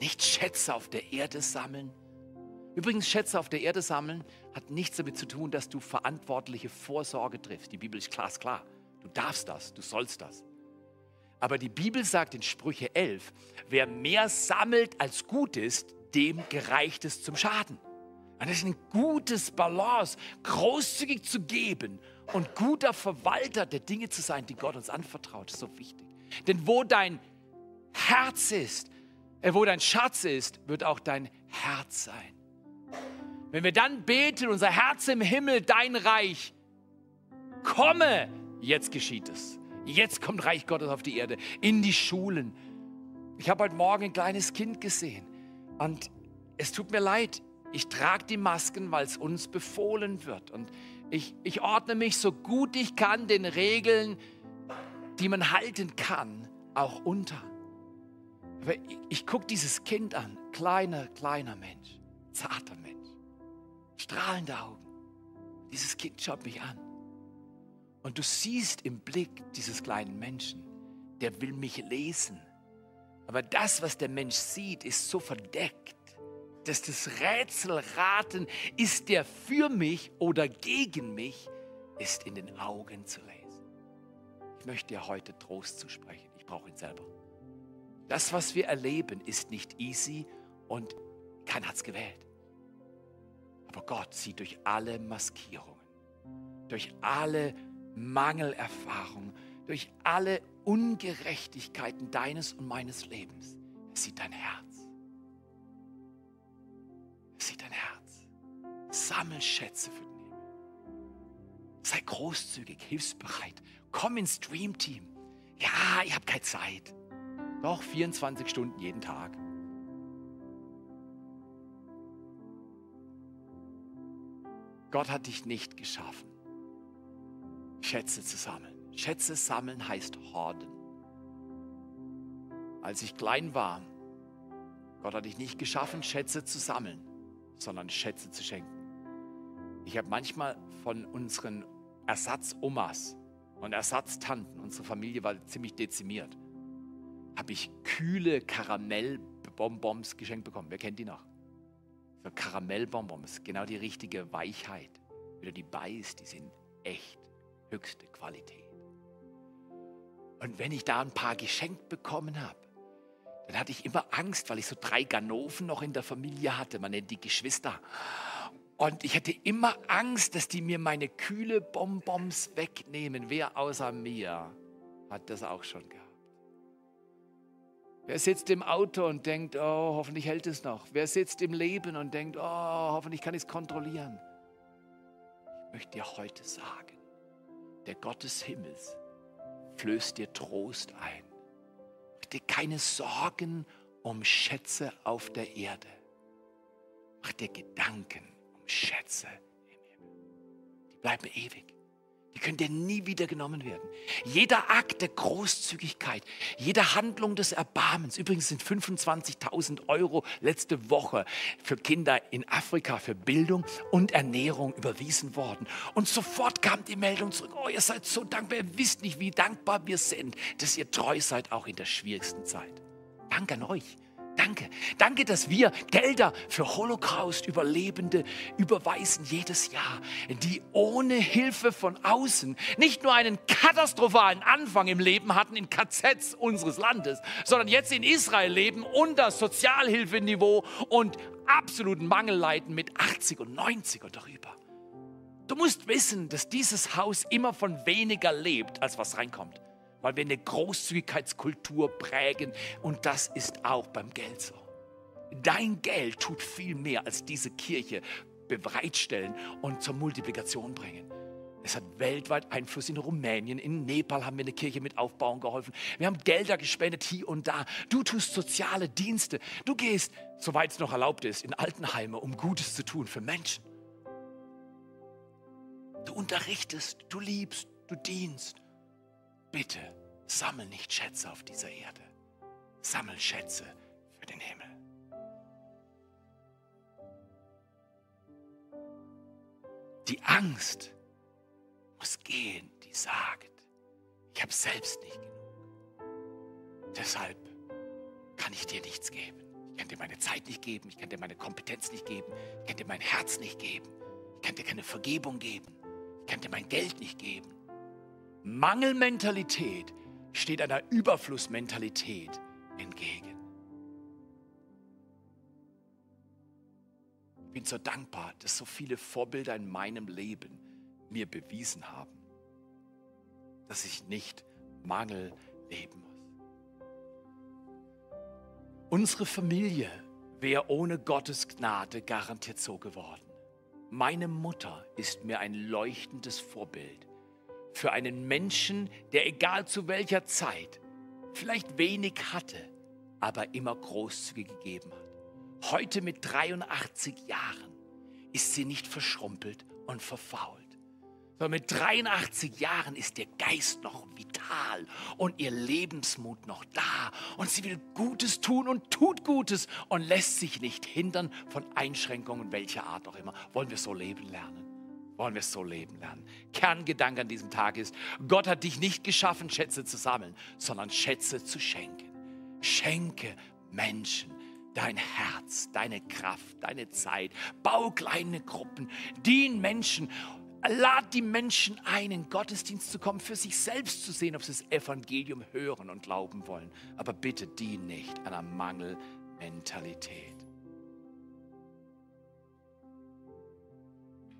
Nicht Schätze auf der Erde sammeln. Übrigens, Schätze auf der Erde sammeln hat nichts damit zu tun, dass du verantwortliche Vorsorge triffst. Die Bibel ist glasklar. Du darfst das, du sollst das. Aber die Bibel sagt in Sprüche 11, wer mehr sammelt als gut ist, dem gereicht es zum Schaden. Und das ist ein gutes Balance, großzügig zu geben und guter Verwalter der Dinge zu sein, die Gott uns anvertraut, ist so wichtig. Denn wo dein Herz ist, äh, wo dein Schatz ist, wird auch dein Herz sein. Wenn wir dann beten, unser Herz im Himmel, dein Reich, komme, jetzt geschieht es. Jetzt kommt Reich Gottes auf die Erde, in die Schulen. Ich habe heute Morgen ein kleines Kind gesehen und es tut mir leid, ich trage die Masken, weil es uns befohlen wird. Und ich, ich ordne mich so gut ich kann den Regeln, die man halten kann, auch unter. Aber ich, ich gucke dieses Kind an, kleiner, kleiner Mensch, zarter Mensch, strahlende Augen. Dieses Kind schaut mich an. Und du siehst im Blick dieses kleinen Menschen, der will mich lesen. Aber das, was der Mensch sieht, ist so verdeckt, dass das Rätselraten, ist der für mich oder gegen mich, ist in den Augen zu lesen. Ich möchte dir heute Trost zusprechen. Ich brauche ihn selber. Das, was wir erleben, ist nicht easy und keiner hat es gewählt. Aber Gott sieht durch alle Maskierungen, durch alle Mangelerfahrung, durch alle Ungerechtigkeiten deines und meines Lebens. Er sieht dein Herz. Er sieht dein Herz. Sammel Schätze für den Himmel. Sei großzügig, hilfsbereit. Komm ins Dream Team. Ja, ich habe keine Zeit. Doch 24 Stunden jeden Tag. Gott hat dich nicht geschaffen, Schätze zu sammeln. Schätze sammeln heißt horden. Als ich klein war, Gott hat dich nicht geschaffen, Schätze zu sammeln, sondern Schätze zu schenken. Ich habe manchmal von unseren Ersatzomas und Ersatztanten, unsere Familie war ziemlich dezimiert, habe ich kühle Karamellbonbons geschenkt bekommen. Wer kennt die noch? So Karamellbonbons, genau die richtige Weichheit. Du die beißt, die sind echt höchste Qualität. Und wenn ich da ein paar geschenkt bekommen habe, dann hatte ich immer Angst, weil ich so drei Ganoven noch in der Familie hatte. Man nennt die Geschwister. Und ich hatte immer Angst, dass die mir meine kühle Bonbons wegnehmen. Wer außer mir hat das auch schon gehabt? Wer sitzt im Auto und denkt, oh, hoffentlich hält es noch? Wer sitzt im Leben und denkt, oh, hoffentlich kann ich es kontrollieren? Ich möchte dir heute sagen, der Gott des Himmels flößt dir Trost ein. Mach dir keine Sorgen um Schätze auf der Erde. Mach dir Gedanken um Schätze im Himmel. Die bleiben ewig. Die können dir nie wieder genommen werden. Jeder Akt der Großzügigkeit, jede Handlung des Erbarmens, übrigens sind 25.000 Euro letzte Woche für Kinder in Afrika für Bildung und Ernährung überwiesen worden. Und sofort kam die Meldung zurück, oh, ihr seid so dankbar, ihr wisst nicht, wie dankbar wir sind, dass ihr treu seid, auch in der schwierigsten Zeit. Danke an euch. Danke. Danke, dass wir Gelder für Holocaust-Überlebende überweisen jedes Jahr, die ohne Hilfe von außen nicht nur einen katastrophalen Anfang im Leben hatten in KZs unseres Landes, sondern jetzt in Israel leben unter Sozialhilfeniveau und absoluten Mangel leiden mit 80 und 90 und darüber. Du musst wissen, dass dieses Haus immer von weniger lebt, als was reinkommt weil wir eine Großzügigkeitskultur prägen und das ist auch beim Geld so. Dein Geld tut viel mehr als diese Kirche bereitstellen und zur Multiplikation bringen. Es hat weltweit Einfluss in Rumänien, in Nepal haben wir eine Kirche mit aufbauen geholfen. Wir haben Gelder gespendet hier und da. Du tust soziale Dienste. Du gehst, soweit es noch erlaubt ist, in Altenheime, um Gutes zu tun für Menschen. Du unterrichtest, du liebst, du dienst. Bitte sammel nicht Schätze auf dieser Erde. Sammel Schätze für den Himmel. Die Angst muss gehen, die sagt, ich habe selbst nicht genug. Deshalb kann ich dir nichts geben. Ich kann dir meine Zeit nicht geben, ich kann dir meine Kompetenz nicht geben, ich kann dir mein Herz nicht geben, ich kann dir keine Vergebung geben, ich kann dir mein Geld nicht geben. Mangelmentalität steht einer Überflussmentalität entgegen. Ich bin so dankbar, dass so viele Vorbilder in meinem Leben mir bewiesen haben, dass ich nicht Mangel leben muss. Unsere Familie wäre ohne Gottes Gnade garantiert so geworden. Meine Mutter ist mir ein leuchtendes Vorbild für einen Menschen, der egal zu welcher Zeit vielleicht wenig hatte, aber immer großzügig gegeben hat. Heute mit 83 Jahren ist sie nicht verschrumpelt und verfault. Sondern mit 83 Jahren ist ihr Geist noch vital und ihr Lebensmut noch da. Und sie will Gutes tun und tut Gutes und lässt sich nicht hindern von Einschränkungen welcher Art auch immer. Wollen wir so leben lernen? Wollen wir so leben lernen? Kerngedanke an diesem Tag ist, Gott hat dich nicht geschaffen, Schätze zu sammeln, sondern Schätze zu schenken. Schenke Menschen dein Herz, deine Kraft, deine Zeit. Bau kleine Gruppen, dien Menschen Lad die Menschen ein, in Gottesdienst zu kommen, für sich selbst zu sehen, ob sie das Evangelium hören und glauben wollen. Aber bitte dien nicht einer Mangelmentalität.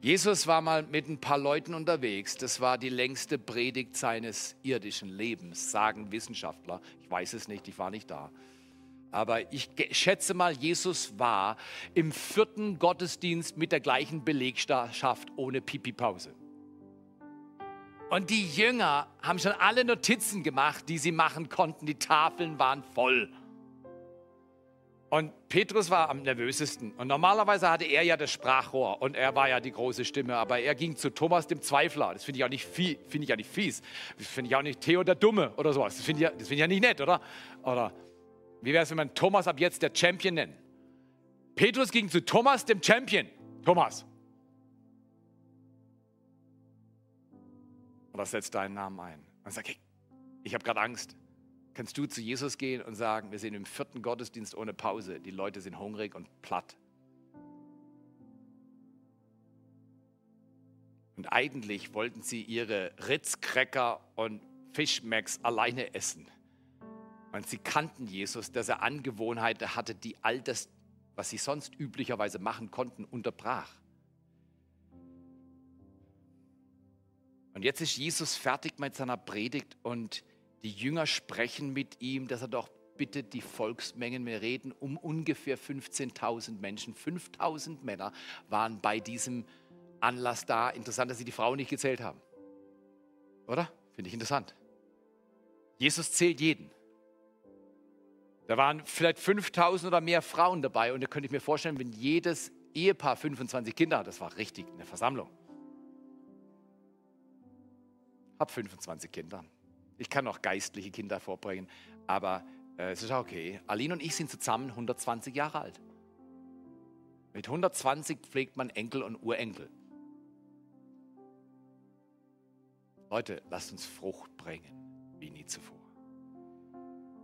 Jesus war mal mit ein paar Leuten unterwegs. Das war die längste Predigt seines irdischen Lebens, sagen Wissenschaftler. Ich weiß es nicht, ich war nicht da. Aber ich schätze mal, Jesus war im vierten Gottesdienst mit der gleichen Belegschaft ohne Pipi-Pause. Und die Jünger haben schon alle Notizen gemacht, die sie machen konnten. Die Tafeln waren voll. Und Petrus war am nervösesten. Und normalerweise hatte er ja das Sprachrohr und er war ja die große Stimme. Aber er ging zu Thomas, dem Zweifler. Das finde ich auch nicht, find ich auch nicht fies. Das finde ich auch nicht Theo der Dumme oder sowas. Das finde ich, find ich ja nicht nett, oder? Oder wie wäre es, wenn man Thomas ab jetzt der Champion nennt? Petrus ging zu Thomas, dem Champion. Thomas. Oder setzt deinen Namen ein und sagt, hey, ich habe gerade Angst. Kannst du zu Jesus gehen und sagen, wir sind im vierten Gottesdienst ohne Pause. Die Leute sind hungrig und platt. Und eigentlich wollten sie ihre Ritz-Cracker und Fischmacks alleine essen. Und sie kannten Jesus, dass er Angewohnheiten hatte, die all das, was sie sonst üblicherweise machen konnten, unterbrach. Und jetzt ist Jesus fertig mit seiner Predigt und die Jünger sprechen mit ihm, dass er doch bitte die Volksmengen, wir reden um ungefähr 15.000 Menschen, 5.000 Männer waren bei diesem Anlass da. Interessant, dass sie die Frauen nicht gezählt haben. Oder? Finde ich interessant. Jesus zählt jeden. Da waren vielleicht 5000 oder mehr Frauen dabei und da könnte ich mir vorstellen, wenn jedes Ehepaar 25 Kinder hat, das war richtig eine Versammlung. Hab 25 Kinder. Ich kann auch geistliche Kinder vorbringen, aber äh, es ist auch okay. Aline und ich sind zusammen 120 Jahre alt. Mit 120 pflegt man Enkel und Urenkel. Leute, lasst uns Frucht bringen, wie nie zuvor.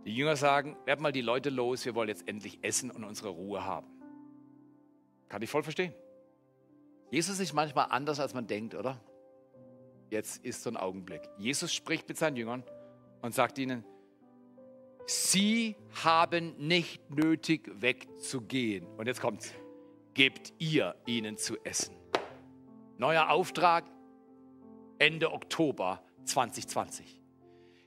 Die Jünger sagen, werd mal die Leute los, wir wollen jetzt endlich essen und unsere Ruhe haben. Kann ich voll verstehen. Jesus ist manchmal anders, als man denkt, oder? Jetzt ist so ein Augenblick. Jesus spricht mit seinen Jüngern und sagt ihnen, sie haben nicht nötig wegzugehen. Und jetzt kommt's. Gebt ihr ihnen zu essen. Neuer Auftrag Ende Oktober 2020.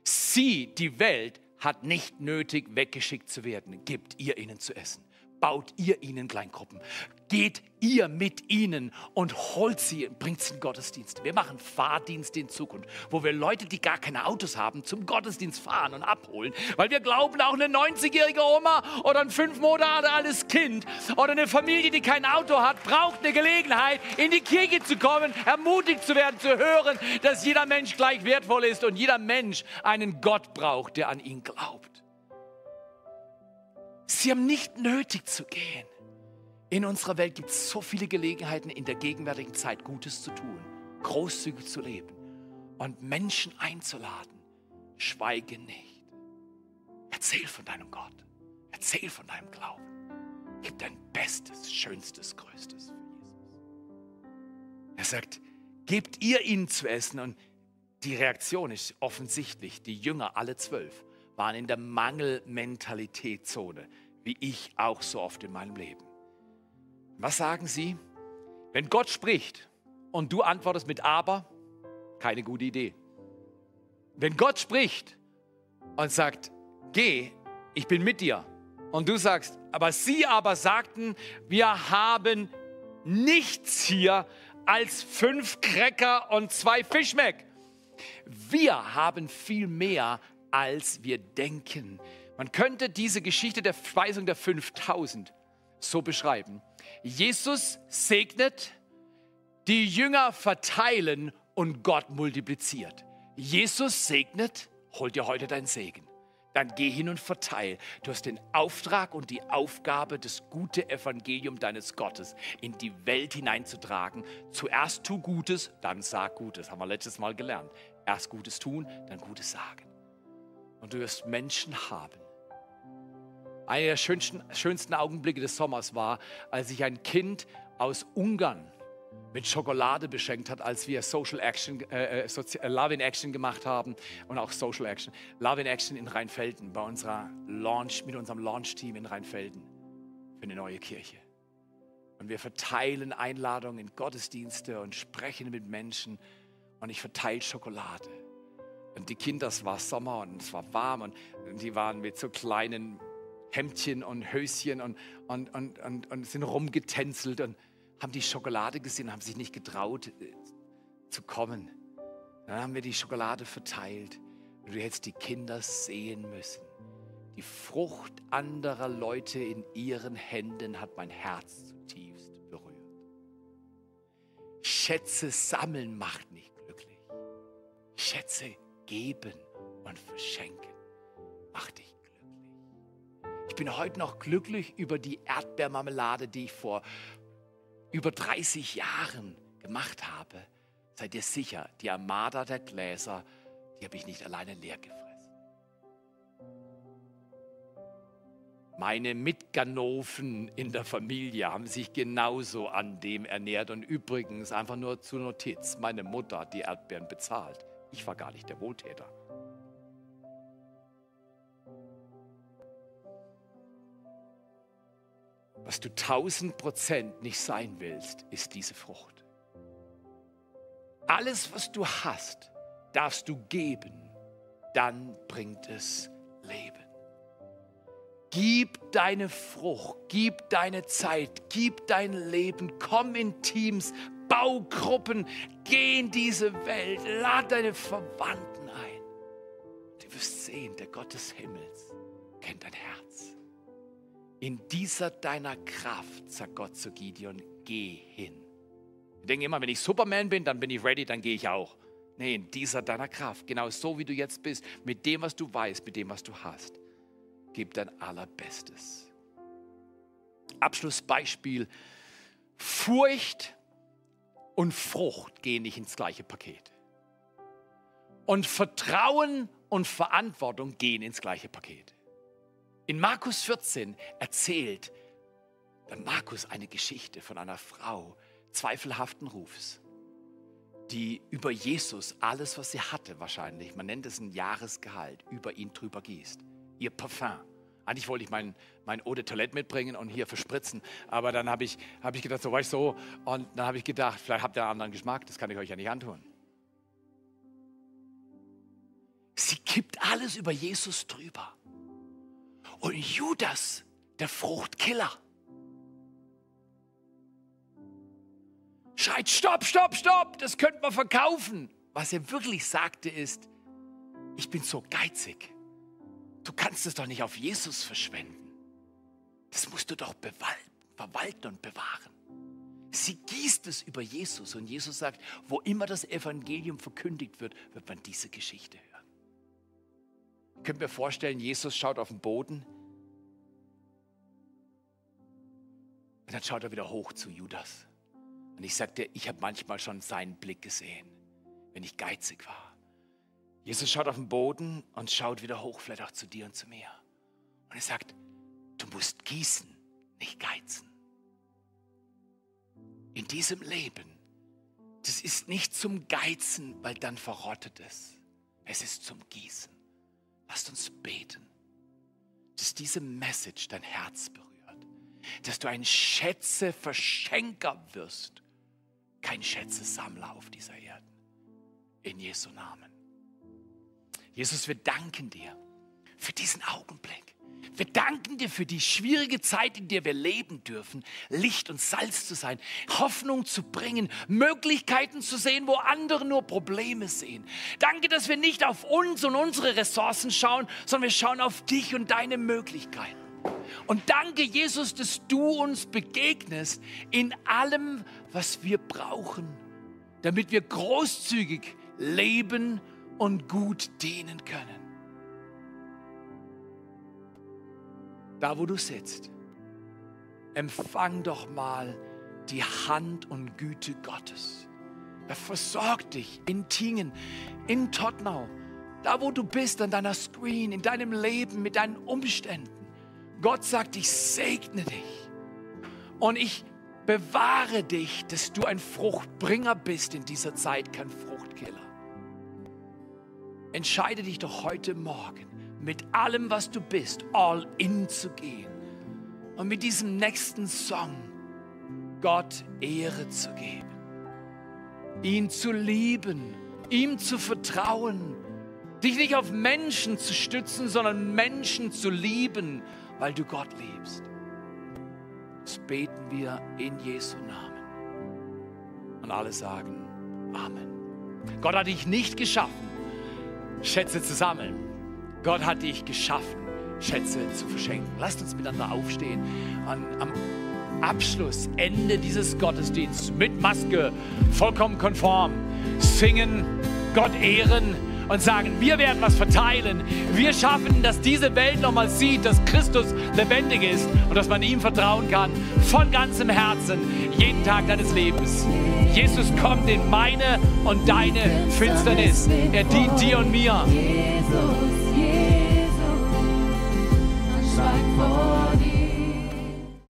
Sie, die Welt, hat nicht nötig, weggeschickt zu werden. Gebt ihr ihnen zu essen. Baut ihr ihnen Kleingruppen. Geht ihr mit ihnen und holt sie, bringt sie in Gottesdienst. Wir machen Fahrdienst in Zukunft, wo wir Leute, die gar keine Autos haben, zum Gottesdienst fahren und abholen, weil wir glauben, auch eine 90-jährige Oma oder ein fünf Monate altes Kind oder eine Familie, die kein Auto hat, braucht eine Gelegenheit, in die Kirche zu kommen, ermutigt zu werden, zu hören, dass jeder Mensch gleich wertvoll ist und jeder Mensch einen Gott braucht, der an ihn glaubt. Sie haben nicht nötig zu gehen. In unserer Welt gibt es so viele Gelegenheiten, in der gegenwärtigen Zeit Gutes zu tun, großzügig zu leben und Menschen einzuladen. Schweige nicht. Erzähl von deinem Gott. Erzähl von deinem Glauben. Gib dein Bestes, Schönstes, Größtes für Jesus. Er sagt, gebt ihr ihnen zu essen und die Reaktion ist offensichtlich. Die Jünger, alle zwölf, waren in der Mangelmentalitätszone, wie ich auch so oft in meinem Leben. Was sagen Sie? Wenn Gott spricht und du antwortest mit aber, keine gute Idee. Wenn Gott spricht und sagt, geh, ich bin mit dir, und du sagst, aber sie aber sagten, wir haben nichts hier als fünf Cracker und zwei Fischmeck. Wir haben viel mehr als wir denken. Man könnte diese Geschichte der Speisung der 5000 so beschreiben. Jesus segnet, die Jünger verteilen und Gott multipliziert. Jesus segnet, hol dir heute deinen Segen. Dann geh hin und verteil. Du hast den Auftrag und die Aufgabe, das gute Evangelium deines Gottes in die Welt hineinzutragen. Zuerst tu Gutes, dann sag Gutes. Haben wir letztes Mal gelernt. Erst Gutes tun, dann Gutes sagen und du wirst Menschen haben. Einer der schönsten, schönsten Augenblicke des Sommers war, als sich ein Kind aus Ungarn mit Schokolade beschenkt hat, als wir Social Action, äh, äh, Sozi äh, Love in Action gemacht haben und auch Social Action. Love in Action in Rheinfelden, bei unserer Launch, mit unserem Launch-Team in Rheinfelden für eine neue Kirche. Und wir verteilen Einladungen in Gottesdienste und sprechen mit Menschen und ich verteile Schokolade. Und die Kinder, es war Sommer und es war warm und die waren mit so kleinen Hemdchen und Höschen und, und, und, und, und sind rumgetänzelt und haben die Schokolade gesehen, haben sich nicht getraut äh, zu kommen. Dann haben wir die Schokolade verteilt und du hättest die Kinder sehen müssen. Die Frucht anderer Leute in ihren Händen hat mein Herz zutiefst berührt. Schätze sammeln macht nicht glücklich. Schätze geben und verschenken macht dich glücklich. Ich bin heute noch glücklich über die Erdbeermarmelade, die ich vor über 30 Jahren gemacht habe. Seid ihr sicher, die Armada der Gläser, die habe ich nicht alleine leer gefressen. Meine Mitganoven in der Familie haben sich genauso an dem ernährt. Und übrigens, einfach nur zur Notiz, meine Mutter hat die Erdbeeren bezahlt. Ich war gar nicht der Wohltäter. Was du tausend Prozent nicht sein willst, ist diese Frucht. Alles, was du hast, darfst du geben, dann bringt es Leben. Gib deine Frucht, gib deine Zeit, gib dein Leben, komm in Teams, Baugruppen, geh in diese Welt, lad deine Verwandten ein. Du wirst sehen, der Gott des Himmels kennt dein Herz. In dieser deiner Kraft, sagt Gott zu Gideon, geh hin. Ich denke immer, wenn ich Superman bin, dann bin ich ready, dann gehe ich auch. Nee, in dieser deiner Kraft, genau so wie du jetzt bist, mit dem, was du weißt, mit dem, was du hast, gib dein Allerbestes. Abschlussbeispiel. Furcht und Frucht gehen nicht ins gleiche Paket. Und Vertrauen und Verantwortung gehen ins gleiche Paket. In Markus 14 erzählt Markus eine Geschichte von einer Frau zweifelhaften Rufs, die über Jesus alles, was sie hatte, wahrscheinlich, man nennt es ein Jahresgehalt, über ihn drüber gießt. Ihr Parfum eigentlich wollte ich mein, mein Eau de Toilette mitbringen und hier verspritzen. Aber dann habe ich, hab ich gedacht, so war ich so. Und dann habe ich gedacht, vielleicht habt ihr einen anderen Geschmack. Das kann ich euch ja nicht antun. Sie kippt alles über Jesus drüber. Und Judas, der Fruchtkiller, schreit, stopp, stopp, stopp, das könnte man verkaufen. Was er wirklich sagte ist, ich bin so geizig. Du kannst es doch nicht auf Jesus verschwenden. Das musst du doch verwalten und bewahren. Sie gießt es über Jesus und Jesus sagt, wo immer das Evangelium verkündigt wird, wird man diese Geschichte hören. Ich könnte mir vorstellen, Jesus schaut auf den Boden und dann schaut er wieder hoch zu Judas. Und ich sagte, ich habe manchmal schon seinen Blick gesehen, wenn ich geizig war. Jesus schaut auf den Boden und schaut wieder hoch, vielleicht auch zu dir und zu mir. Und er sagt, du musst gießen, nicht geizen in diesem Leben, das ist nicht zum Geizen, weil dann verrottet es. Es ist zum Gießen. Lasst uns beten, dass diese Message dein Herz berührt, dass du ein Schätzeverschenker wirst, kein Schätzesammler auf dieser Erde. In Jesu Namen. Jesus, wir danken dir für diesen Augenblick. Wir danken dir für die schwierige Zeit, in der wir leben dürfen, Licht und Salz zu sein, Hoffnung zu bringen, Möglichkeiten zu sehen, wo andere nur Probleme sehen. Danke, dass wir nicht auf uns und unsere Ressourcen schauen, sondern wir schauen auf dich und deine Möglichkeiten. Und danke, Jesus, dass du uns begegnest in allem, was wir brauchen, damit wir großzügig leben und gut dienen können. da wo du sitzt, empfang doch mal die Hand und Güte Gottes. Er versorgt dich in Tingen, in Tottenau, da wo du bist, an deiner Screen, in deinem Leben, mit deinen Umständen. Gott sagt, ich segne dich und ich bewahre dich, dass du ein Fruchtbringer bist in dieser Zeit, kein Fruchtkiller. Entscheide dich doch heute Morgen mit allem, was du bist, all in zu gehen und mit diesem nächsten Song Gott Ehre zu geben, ihn zu lieben, ihm zu vertrauen, dich nicht auf Menschen zu stützen, sondern Menschen zu lieben, weil du Gott liebst. Das beten wir in Jesu Namen. Und alle sagen Amen. Gott hat dich nicht geschaffen, Schätze zu sammeln Gott hat dich geschaffen, Schätze zu verschenken. Lasst uns miteinander aufstehen. An, am Abschluss, Ende dieses Gottesdienstes mit Maske, vollkommen konform, singen, Gott ehren und sagen, wir werden was verteilen. Wir schaffen, dass diese Welt nochmal sieht, dass Christus lebendig ist und dass man ihm vertrauen kann, von ganzem Herzen, jeden Tag deines Lebens. Jesus kommt in meine und deine Finsternis. Er dient dir und mir.